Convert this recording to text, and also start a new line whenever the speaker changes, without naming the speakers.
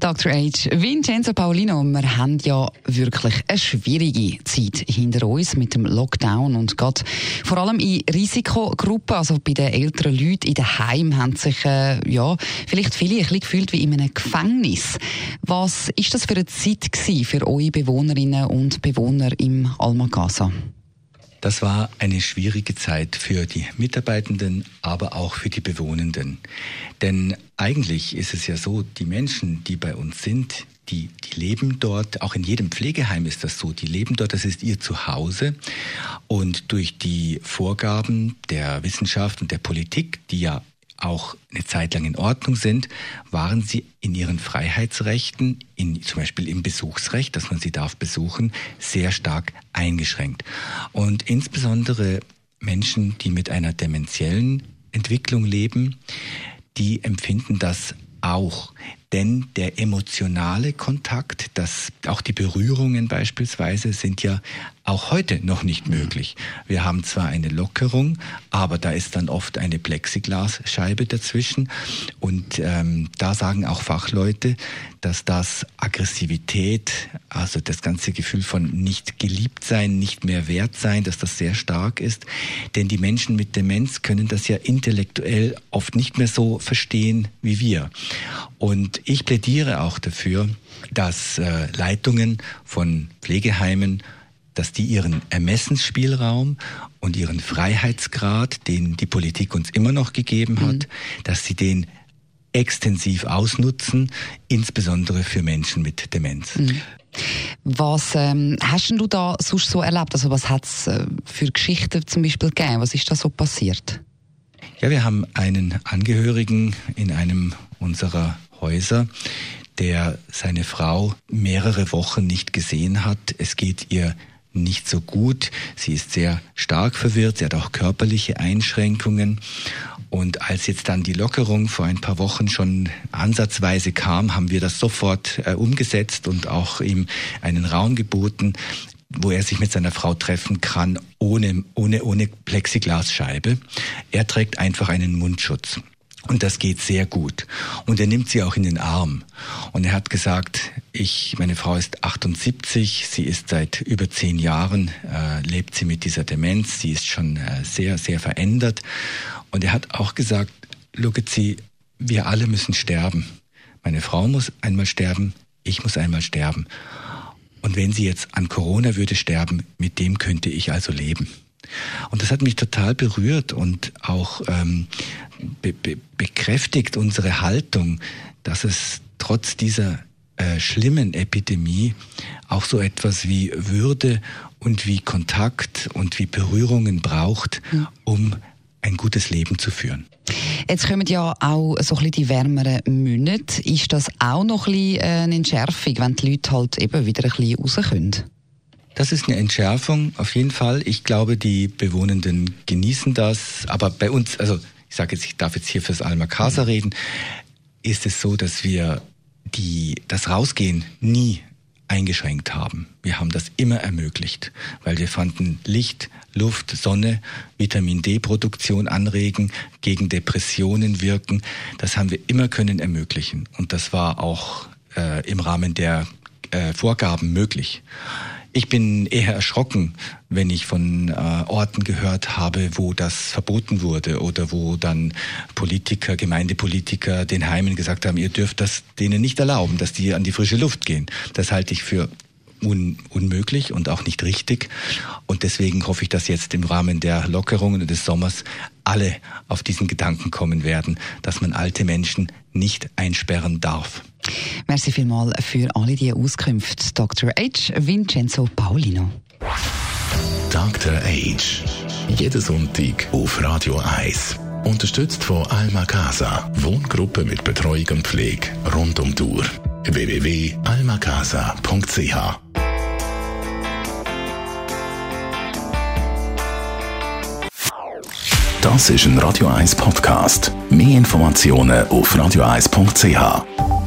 Dr. H. Vincenzo Paulino, wir haben ja wirklich eine schwierige Zeit hinter uns mit dem Lockdown und gerade vor allem in Risikogruppen, also bei den älteren Leuten in den Heimen, haben sich äh, ja, vielleicht viele ein bisschen gefühlt wie in einem Gefängnis. Was ist das für eine Zeit für eure Bewohnerinnen und Bewohner im Almagasa?
Das war eine schwierige Zeit für die Mitarbeitenden, aber auch für die Bewohnenden. Denn eigentlich ist es ja so, die Menschen, die bei uns sind, die, die leben dort, auch in jedem Pflegeheim ist das so, die leben dort, das ist ihr Zuhause. Und durch die Vorgaben der Wissenschaft und der Politik, die ja auch eine Zeit lang in Ordnung sind, waren sie in ihren Freiheitsrechten, in, zum Beispiel im Besuchsrecht, dass man sie darf besuchen, sehr stark eingeschränkt. Und insbesondere Menschen, die mit einer dementiellen Entwicklung leben, die empfinden das auch. Denn der emotionale Kontakt, das, auch die Berührungen beispielsweise sind ja auch heute noch nicht möglich. Wir haben zwar eine Lockerung, aber da ist dann oft eine Plexiglasscheibe dazwischen. Und ähm, da sagen auch Fachleute, dass das Aggressivität, also das ganze Gefühl von nicht geliebt sein, nicht mehr wert sein, dass das sehr stark ist. Denn die Menschen mit Demenz können das ja intellektuell oft nicht mehr so verstehen wie wir. Und ich plädiere auch dafür, dass äh, Leitungen von Pflegeheimen dass die ihren Ermessensspielraum und ihren Freiheitsgrad, den die Politik uns immer noch gegeben hat, mhm. dass sie den extensiv ausnutzen, insbesondere für Menschen mit Demenz. Mhm.
Was ähm, hast du da sonst so erlebt? Also was hat es äh, für Geschichten zum Beispiel gegeben? Was ist da so passiert?
Ja, wir haben einen Angehörigen in einem unserer Häuser, der seine Frau mehrere Wochen nicht gesehen hat. Es geht ihr nicht so gut. Sie ist sehr stark verwirrt. Sie hat auch körperliche Einschränkungen. Und als jetzt dann die Lockerung vor ein paar Wochen schon ansatzweise kam, haben wir das sofort äh, umgesetzt und auch ihm einen Raum geboten, wo er sich mit seiner Frau treffen kann, ohne, ohne, ohne Plexiglasscheibe. Er trägt einfach einen Mundschutz. Und das geht sehr gut. Und er nimmt sie auch in den Arm. Und er hat gesagt, ich, meine Frau ist 78, sie ist seit über zehn Jahren, äh, lebt sie mit dieser Demenz, sie ist schon äh, sehr, sehr verändert. Und er hat auch gesagt, Sie, wir alle müssen sterben. Meine Frau muss einmal sterben, ich muss einmal sterben. Und wenn sie jetzt an Corona würde sterben, mit dem könnte ich also leben. Und das hat mich total berührt und auch ähm, be be bekräftigt unsere Haltung, dass es trotz dieser äh, schlimmen Epidemie auch so etwas wie Würde und wie Kontakt und wie Berührungen braucht, um ein gutes Leben zu führen.
Jetzt kommen ja auch so ein bisschen die wärmeren Monate. Ist das auch noch ein bisschen äh, eine Entschärfung, wenn die Leute halt eben wieder ein bisschen raus können?
Das ist eine Entschärfung, auf jeden Fall. Ich glaube, die Bewohnenden genießen das. Aber bei uns, also ich sage jetzt, ich darf jetzt hier fürs Alma Casa reden, ist es so, dass wir die, das Rausgehen nie eingeschränkt haben. Wir haben das immer ermöglicht, weil wir fanden Licht, Luft, Sonne, Vitamin D-Produktion anregen, gegen Depressionen wirken. Das haben wir immer können ermöglichen. Und das war auch äh, im Rahmen der äh, Vorgaben möglich. Ich bin eher erschrocken, wenn ich von äh, Orten gehört habe, wo das verboten wurde oder wo dann Politiker, Gemeindepolitiker den Heimen gesagt haben, ihr dürft das denen nicht erlauben, dass die an die frische Luft gehen. Das halte ich für un unmöglich und auch nicht richtig. Und deswegen hoffe ich, dass jetzt im Rahmen der Lockerungen des Sommers alle auf diesen Gedanken kommen werden, dass man alte Menschen nicht einsperren darf.
Merci vielmals für alle diese Auskünfte, Dr. H. Vincenzo Paulino.
Dr. H. Jeden Sonntag auf Radio 1. Unterstützt von Alma Casa. Wohngruppe mit Betreuung und Pflege rund um Uhr. www.almacasa.ch Das ist ein Radio 1 Podcast. Mehr Informationen auf radio1.ch.